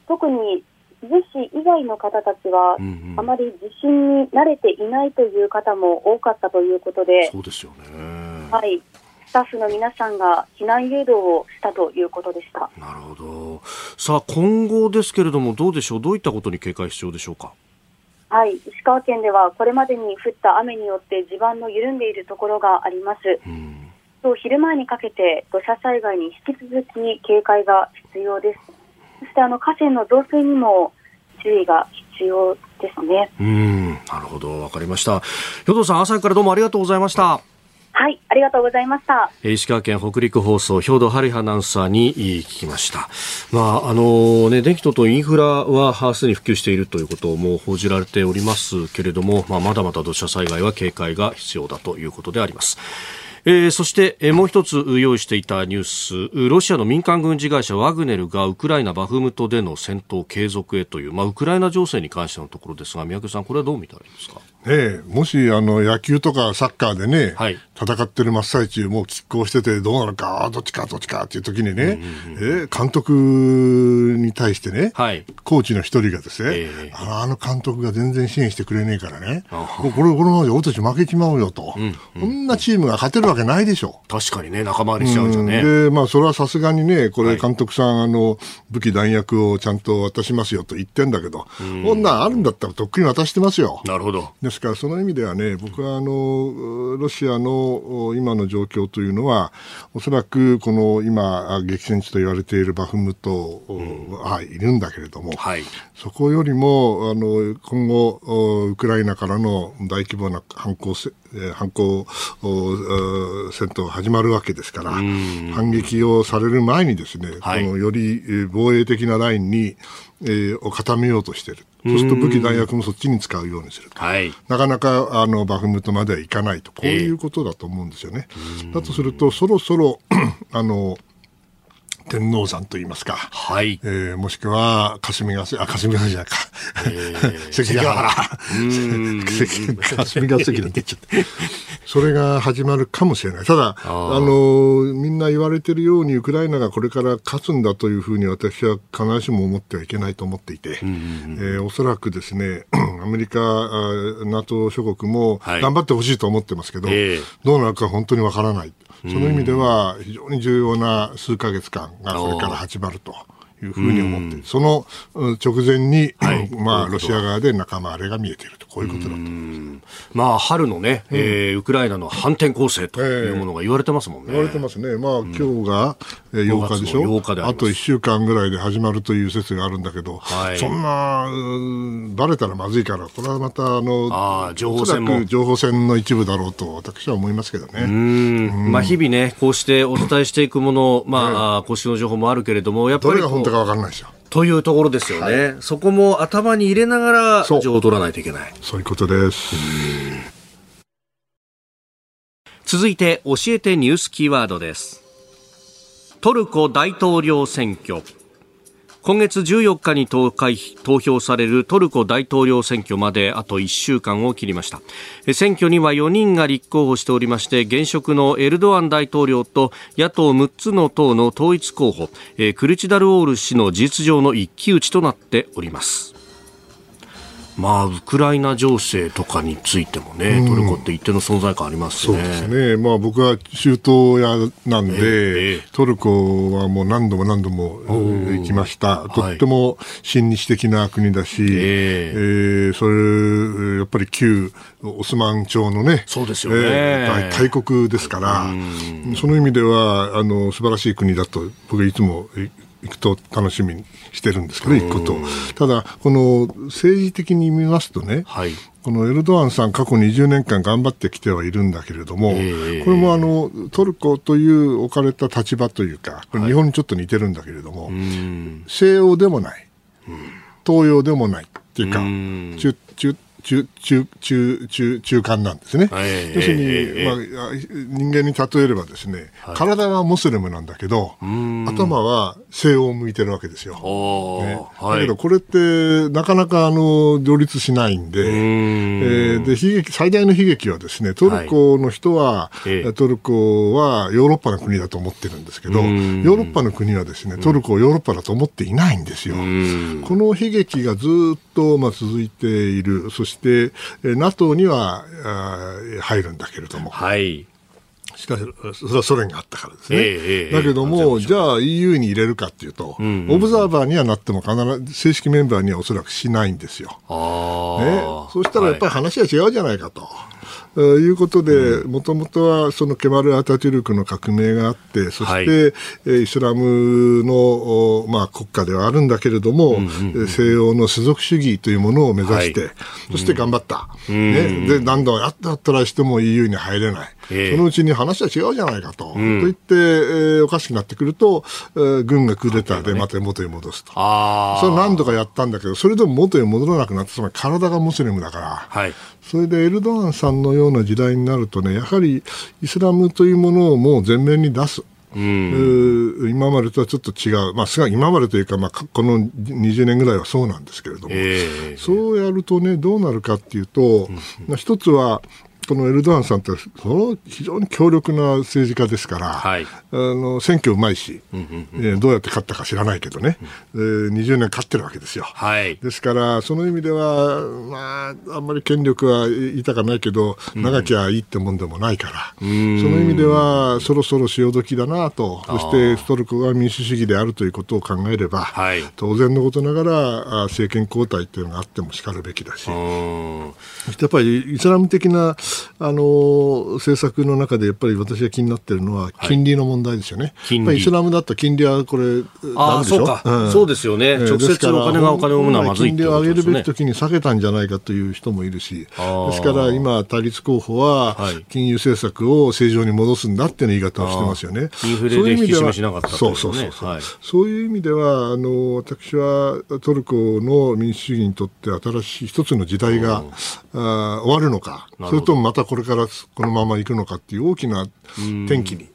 特に逗子以外の方たちは、あまり地震に慣れていないという方も多かったということで、そうですよね。はい。スタッフの皆さんが避難誘導をしたということでした。なるほど。さあ、今後ですけれども、どうでしょう、どういったことに警戒必要でしょうか？はい、石川県ではこれまでに降った雨によって地盤の緩んでいるところがあります。今日昼前にかけて土砂災害に引き続き警戒が必要です。そしてあの河川の増水にも注意が必要ですね。うん、なるほど、わかりました。兵藤さん、朝からどうもありがとうございました。はい、ありがとうございました。石川県北陸放送、兵藤春アナウンサーに聞きました。まあ、あのね、電気等々インフラはすでに普及しているということをもう報じられておりますけれども、まあ、まだまだ土砂災害は警戒が必要だということであります。えー、そして、えー、もう一つ用意していたニュースロシアの民間軍事会社ワグネルがウクライナ・バフムトでの戦闘継続へという、まあ、ウクライナ情勢に関してのところですが三宅さん、これはどう見たらいいですか？ええ、もしあの野球とかサッカーでね、はい、戦ってる真っ最中、もう拮抗してて、どうなるか、どっちか、どっちかっていう時にね、うんうんうん、え監督に対してね、はい、コーチの一人がですね、えー、あの監督が全然支援してくれねえからね、これ、このままで俺たち負けちまうよと、うんうん、こんなチームが勝てるわけないでしょ。確かにね、仲間割りしちゃうじゃね。で、まあ、それはさすがにね、これ、監督さん、はい、あの、武器弾薬をちゃんと渡しますよと言ってんだけど、こんなんあるんだったらとっくに渡してますよ。なるほど。ですから、その意味ではね、僕はあのロシアの今の状況というのは、おそらくこの今、激戦地と言われているバフムトはいるんだけれども、はい、そこよりもあの今後、ウクライナからの大規模な反攻反攻戦闘が始まるわけですから、反撃をされる前にですね、はい、このより防衛的なラインに、えー、を固めようとしている。そうすると武器弾薬もそっちに使うようにすると。はい、なかなかあのバフムトまではいかないと、こういうことだと思うんですよね。えー、だとすると、そろそろ あの、天王山といいますか。はい。えー、もしくは、霞が関、あ、霞が関じゃないか。えー、関ヶ原。霞が関に出ちゃって。それが始まるかもしれない。ただ、あの、みんな言われてるように、ウクライナがこれから勝つんだというふうに私は必ずしも思ってはいけないと思っていて、えー、おそらくですね、アメリカ、NATO 諸国も頑張ってほしいと思ってますけど、はいえー、どうなるか本当にわからない。その意味では非常に重要な数か月間がそれから始まると。いうふうに思って、その直前に、はい、まあ、ロシア側で仲間割れが見えていると。こういうことだとまあ、春のね、うん、えー、ウクライナの反転攻勢というものが言われてますもんね。言われてますね。まあ、今日が8日でしょ？8日であと1週間ぐらいで始まるという説があるんだけど、はい、そんな、バレたらまずいから、これはまた、あの、あ情報戦も。情報戦の一部だろうと、私は思いますけどね。うん。まあ、日々ね、こうしてお伝えしていくもの、まあ、公式の情報もあるけれども、やっぱり。どれが本当か分かんないですよ。というところですよね、はい、そこも頭に入れながら情報を取らないといけない。そういうことです。続いて教えてニュースキーワードです。トルコ大統領選挙今月14日に投投票されるトルコ大統領選挙まであと1週間を切りました。選挙には4人が立候補しておりまして現職のエルドアン大統領と野党6つの党の統一候補クルチダルオール氏の事実上の一騎打ちとなっております。まあ、ウクライナ情勢とかについてもね、うん、トルコって一定の存在感ありますね。そうですね。まあ僕は中東屋なんで、えー、トルコはもう何度も何度も行きました。とっても親日的な国だし、えー、えー、それ、やっぱり旧オスマン朝のね、そうですよね。えー、大国ですから、その意味では、あの、素晴らしい国だと僕はいつも行くと楽しみにしてるんですけど、行くこと。ただ、この政治的に見ますとね、はい、このエルドアンさん、過去20年間頑張ってきてはいるんだけれども、えー、これもあのトルコという置かれた立場というか、日本にちょっと似てるんだけれども、はい、西欧でもない、東洋でもないっていうか、中中中、中、中、中、中間なんですね。要するに、まあ、人間に例えればですね、体はムスリムなんだけど、頭は西欧を向いてるわけですよ。ね、だけど、これって、なかなか、あの、両立しないんで、えー、で、悲劇、最大の悲劇はですね、トルコの人は、トルコはヨーロッパの国だと思ってるんですけど、ヨーロッパの国はですね、トルコをヨーロッパだと思っていないんですよ。この悲劇がずっと、まあ、続いている。そしてして、NATO には入るんだけれども。はい。しかし、それはソ連があったからですね。えー、だけども、じゃあ EU に入れるかっていうと、うんうん、オブザーバーにはなっても必ず正式メンバーにはおそらくしないんですよ。ね、そうしたらやっぱり話は違うじゃないかと。はいいうことで、もともとはそのケマル・アタテュルクの革命があって、そして、はい、イスラムの、まあ、国家ではあるんだけれども、うんうんうん、西洋の世俗主義というものを目指して、はい、そして頑張った。うん、ね、で、何度やったったらしても EU に入れない。えー、そのうちに話は違うじゃないかと。うん、と言って、えー、おかしくなってくると、えー、軍がクーデターでまた元に戻すと。あそれ何度かやったんだけど、それでも元に戻らなくなって、つまり体がムスリムだから、はい、それでエルドアンさんのような時代になるとね、やはりイスラムというものをもう前面に出す。うん、今までとはちょっと違う、まあ、今までというか、まあ、この20年ぐらいはそうなんですけれども、えー、そうやるとね、どうなるかっていうと、まあ、一つは、このエルドアンさんってその非常に強力な政治家ですから、はい、あの選挙うまいし、うんうんうん、えー、どうやって勝ったか知らないけどね、うん、えー、20年勝ってるわけですよ。はい、ですから、その意味では、まあ、あんまり権力は言いたかないけど、長きゃいいってもんでもないから、うん、その意味では、そろそろ潮時だなと、そしてトルコが民主主義であるということを考えれば、はい、当然のことながら、政権交代っていうのがあってもしかるべきだし、そしてやっぱりイスラム的なあの政策の中でやっぱり私が気になっているのは金利の問題ですよね。はい、イスラムだった金利はこれ、あそうか、うん、そうですよね、直接お金がお金を生むのはまずい金利を上げるべき時に下げたんじゃないかという人もいるし、ですから今、対立候補は金融政策を正常に戻すんだっていう言い方をしてますよね。インフレで引き締めしなかった、ね、そうそうそうそう、はい、そういう意味ではあの私はトルコの民主主義にとって新しい一つの時代があ終わるのか、それともまたこれからこのまま行くのかっていう大きな転機に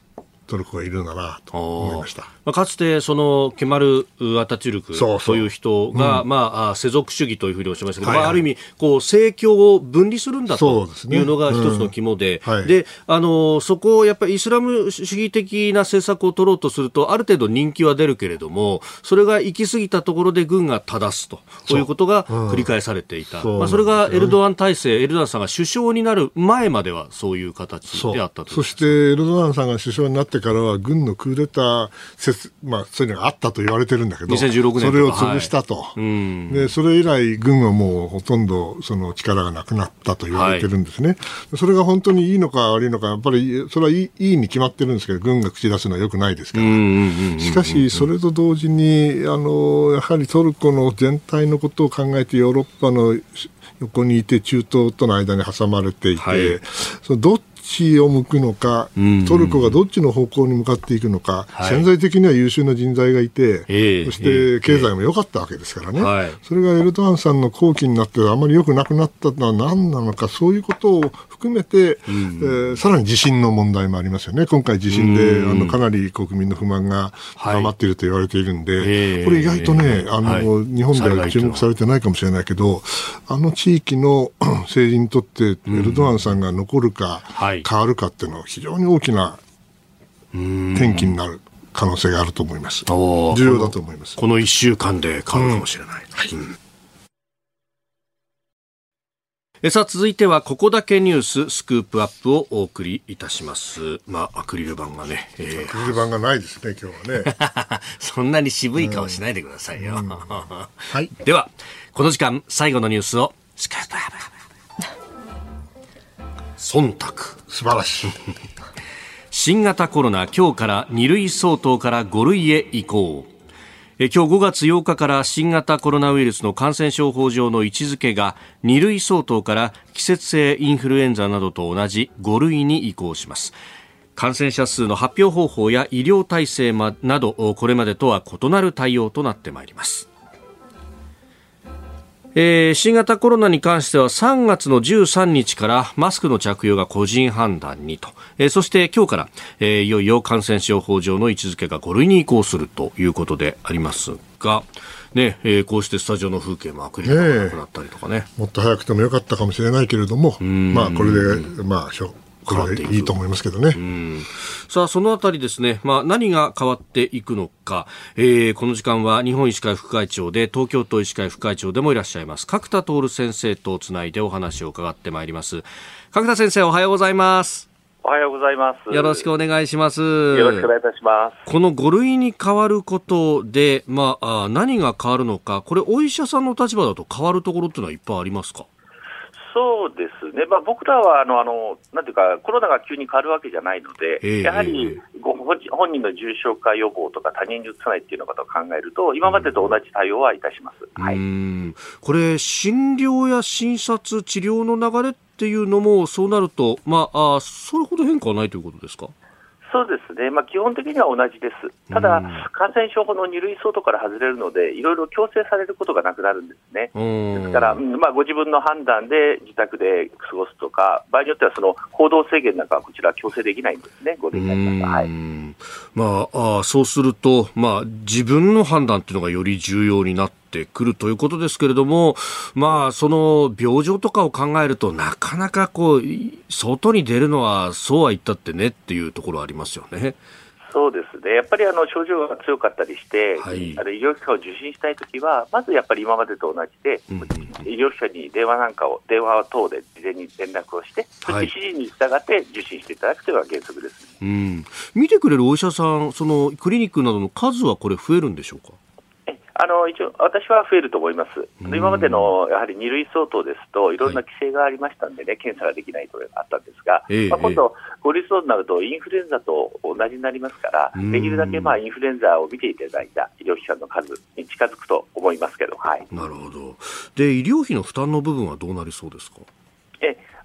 トルコがいるんだなと思いました。まあ、かつてそのケマル・アタチュルクという人が、うん、まあ、世俗主義というふうにおっしゃいましたけど、はいはい、まあ、ある意味こう政教を分離するんだというのが一つの肝で、うん。はい、であのそこをやっぱりイスラム主義的な政策を取ろうとするとある程度人気は出るけれどもそれが行き過ぎたところで軍が正すとこういうことが繰り返されていた、うん、まあ、それがエルドアン体制エルドアンさんが首相になる前まではそういう形であったとそしてエルドアンさんが首相になってからは軍のクーデター説、まあ、そういうのがあったと言われてるんだけど、2016年それを潰したと、はい、で、それ以来、軍はもうほとんどその力がなくなったと言われてるんですね、はい、それが本当にいいのか悪いのか、やっぱりそれはいいいいに決まってるんですけど、軍が口出すのはよくないですから、しかし、それと同時にあの、やはりトルコの全体のことを考えて、ヨーロッパの横にいて中東との間に挟まれていて、はい、そのどっちを向くのか、トルコがどっちの方向に向かっていくのか、はい、潜在的には優秀な人材がいて、えー、そして経済も良かったわけですからね、えー、それがエルドアンさんの後期になってあまり良くなくなったのは何なのか、そういうことを含めて、うん、えー、さらに地震の問題もありますよね、今回、地震で、あのかなり国民の不満が高まっていると言われているんで、はい、これ、意外とね、あの、はい、日本では注目されてないかもしれないけど、あの地域の 政治にとって、エルドアンさんが残るか、変わるかっていうのは、非常に大きな転機になる。可能性があると思います。重要だと思います。この1週間で変わるかもしれない。うん、はい、うん。さあ続いてはここだけニューススクープアップをお送りいたします。まあアクリル板がね、えー、アクリル板がないですね今日はね。そんなに渋い顔しないでくださいよ、はい。ではこの時間最後のニュースをスクープアップ忖度。素晴らしい。新型コロナ今日から2類相当から5類へ移行。今日5月8日から新型コロナウイルスの感染症法上の位置づけが2類相当から季節性インフルエンザなどと同じ5類に移行します。感染者数の発表方法や医療体制などこれまでとは異なる対応となってまいりますえー、新型コロナに関しては3月の13日からマスクの着用が個人判断にと、えー、そして今日から、えー、いよいよ感染症法上の位置づけが5類に移行するということでありますが、ねえー、こうしてスタジオの風景もアクリルがなくなったりとかね、もっと早くてもよかったかもしれないけれども、まあ、これで、まあ、変わっていいと思いますけどね。さあ、そのあたりですね、まあ、何が変わっていくのか、えー、この時間は日本医師会副会長で、東京都医師会副会長でもいらっしゃいます、角田徹先生とつないでお話を伺ってまいります。角田先生、おはようございます。おはようございます。よろしくお願いします。よろしくお願いいたします。この5類に変わることで、まあ、何が変わるのか、これ、お医者さんの立場だと変わるところっていうのはいっぱいありますか？そうですね、まあ、僕らはあのあのなんていうか、コロナが急に変わるわけじゃないので、えー、やはりご本人の重症化予防とか、他人にうつさないっていうのことを考えると、今までと同じ対応はいたします、はい、これ、診療や診察、治療の流れっていうのも、そうなると、まあ、あそれほど変化はないということですか？そうですね、まあ、基本的には同じです、ただ、感染症法の2類相当から外れるので、いろいろ強制されることがなくなるんですね、ですから、まあ、ご自分の判断で自宅で過ごすとか、場合によってはその行動制限なんかはこちら、強制できないんですね、5類になりますはい。まあ、あそうすると、まあ、自分の判断っていうのがより重要になってってくるということですけれども、まあ、その病状とかを考えると、なかなかこう、外に出るのはそうは言ったってねっていうところありますよね。そうですね、やっぱりあの症状が強かったりして、はい、あの医療機関を受診したいときは、まずやっぱり今までと同じで、うんうん、医療機関に電話なんかを、電話等で事前に連絡をして、そして指示に従って受診していただくというのが原則です、ね、うん、見てくれるお医者さん、そのクリニックなどの数はこれ、増えるんでしょうか？あの一応、私は増えると思います、今までのやはり2類相当ですと、い。ろんな規制がありましたんでね、はい、検査ができないとあったんですが、えー、まあ、今度、5類相当になると、インフルエンザと同じになりますから、できるだけまあインフルエンザを見ていただいた医療機関の数に近づくと思いますけど、はい、なるほど。で、医療費の負担の部分はどうなりそうですか？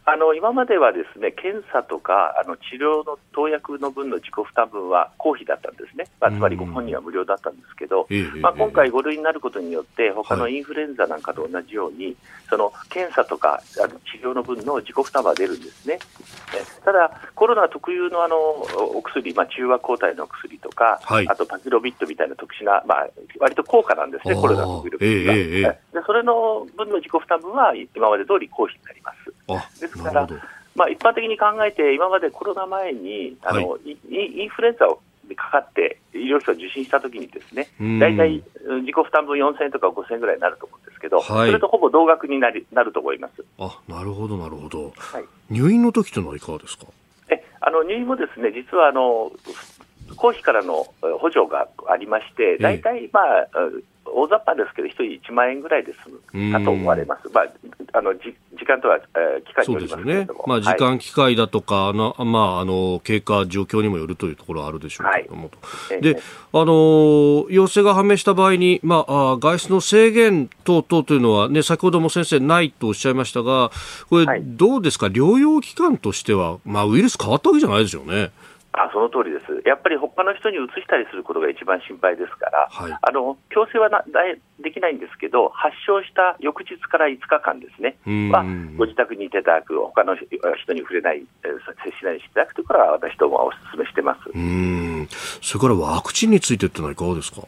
えあの今まではですね検査とかあの治療の投薬の分の自己負担分は公費だったんですね、まあ、つまりご本人は無料だったんですけど、まあ、今回、5類になることによって、他のインフルエンザなんかと同じように、はい、その検査とかあの治療の分の自己負担は出るんですね。ただ、コロナ特有のあのお薬、まあ、中和抗体の薬とか、はい、あとパキロビットみたいな特殊な、まあ割と高価なんですね、コロナ特有の薬が、えーえー、で。それの分の自己負担分は今まで通り公費になります。ですから、まあ、一般的に考えて、今までコロナ前にあの、はい、インフルエンザをかかって医療機関を受診したときにですね、大体自己負担分4000円とか5000円ぐらいになると思うんですけど、はい、それとほぼ同額になりなると思います。あなるほど、なるほど、はい、入院の時というのはいかがですか？あの入院もですね実はあの公費からの補助がありまして、大体、まあ、大雑把ですけど、1人1万円ぐらいで済むかと思われます。まあ、あのじ時間とは、えー、機会によりますけれども、ね、まあ、時間、機会だとか、はい、まあ、あの経過状況にもよるというところはあるでしょうけれども、はい、で、あの陽性が判明した場合に、まあ、あ外出の制限等々というのは、ね、先ほども先生、ないとおっしゃいましたが、これ、どうですか、療養期間としては、まあ、ウイルス変わったわけじゃないですよね。あその通りです、やっぱり他の人にうつしたりすることが一番心配ですから、はい、あの強制はなできないんですけど、発症した翌日から5日間ですね、はご自宅にいただく、他の人に触れない、接しないようにしていただくということは、私どもはお勧めしてます。うん。それからワクチンについてってのはいかがですか？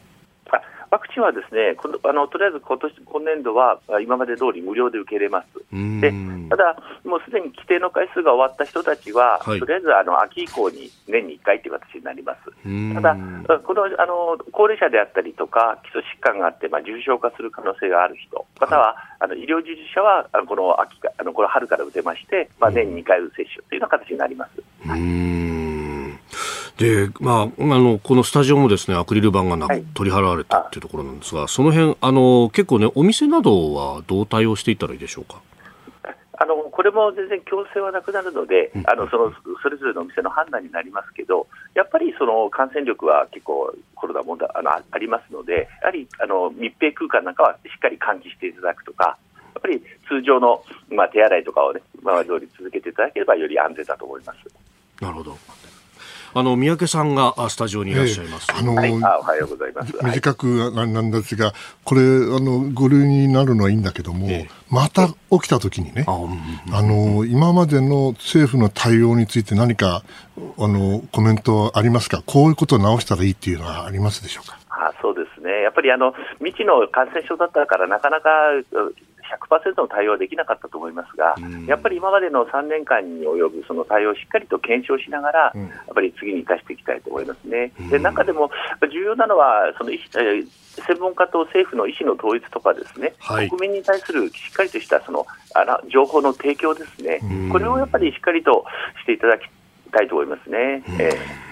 ワクチンはですねあのとりあえず今年今年度は今まで通り無料で受け入れます。でただ、もうすでに規定の回数が終わった人たちは、はい、とりあえずあの秋以降に年に1回という形になります。ただ、このあの高齢者であったりとか、基礎疾患があって、まあ、重症化する可能性がある人、または、あの医療従事者はあのこの秋かあのこの春から打てまして、まあ、年に2回接種というような形になります。で、まあ、あの、このスタジオもですね、アクリル板がな、はい、取り払われたっていうところなんですが、その辺、あの、結構ね、お店などはどう対応していったらいいでしょうか？あのこれも全然強制はなくなるので、あのそのそれぞれのお店の判断になりますけど、やっぱりその感染力は結構、コロナもあのありますので、やはりあの密閉空間なんかはしっかり換気していただくとか、やっぱり通常の、まあ、手洗いとかをね、今まで通り続けていただければ、より安全だと思います。なるほど。あの三宅さんがスタジオにいらっしゃいます。えー、あの、はい、あおはようございます。短くなんですが、これあの五類になるのはいいんだけども、えー、また起きた時にね、ああの今までの政府の対応について何かあのコメントありますか？こういうことを直したらいいっていうのはありますでしょうか？あそうですね。やっぱりあの未知の感染症だったからなかなか100%の対応はできなかったと思いますが、やっぱり今までの3年間に及ぶその対応をしっかりと検証しながら、やっぱり次に生かしていきたいと思いますね。で中でも重要なのはその専門家と政府の意思の統一とかですね、はい、国民に対するしっかりとしたそのあら情報の提供ですね、これをやっぱりしっかりとしていただきたいと思いますね。えー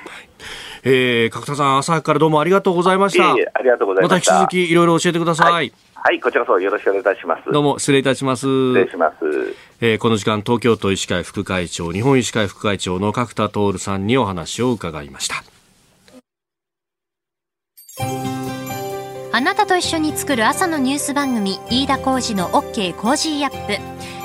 えー、角田さん、朝からどうもありがとうございました。いえいえありがとうございました。また引き続きいろいろ教えてください。はいはい、こちらこそよろしくお願いいたします。どうも失礼いたします。失礼します。えー、この時間、東京都医師会副会長、日本医師会副会長の角田徹さんにお話を伺いました。あなたと一緒に作る朝のニュース番組、飯田浩二の OK コージーアップ。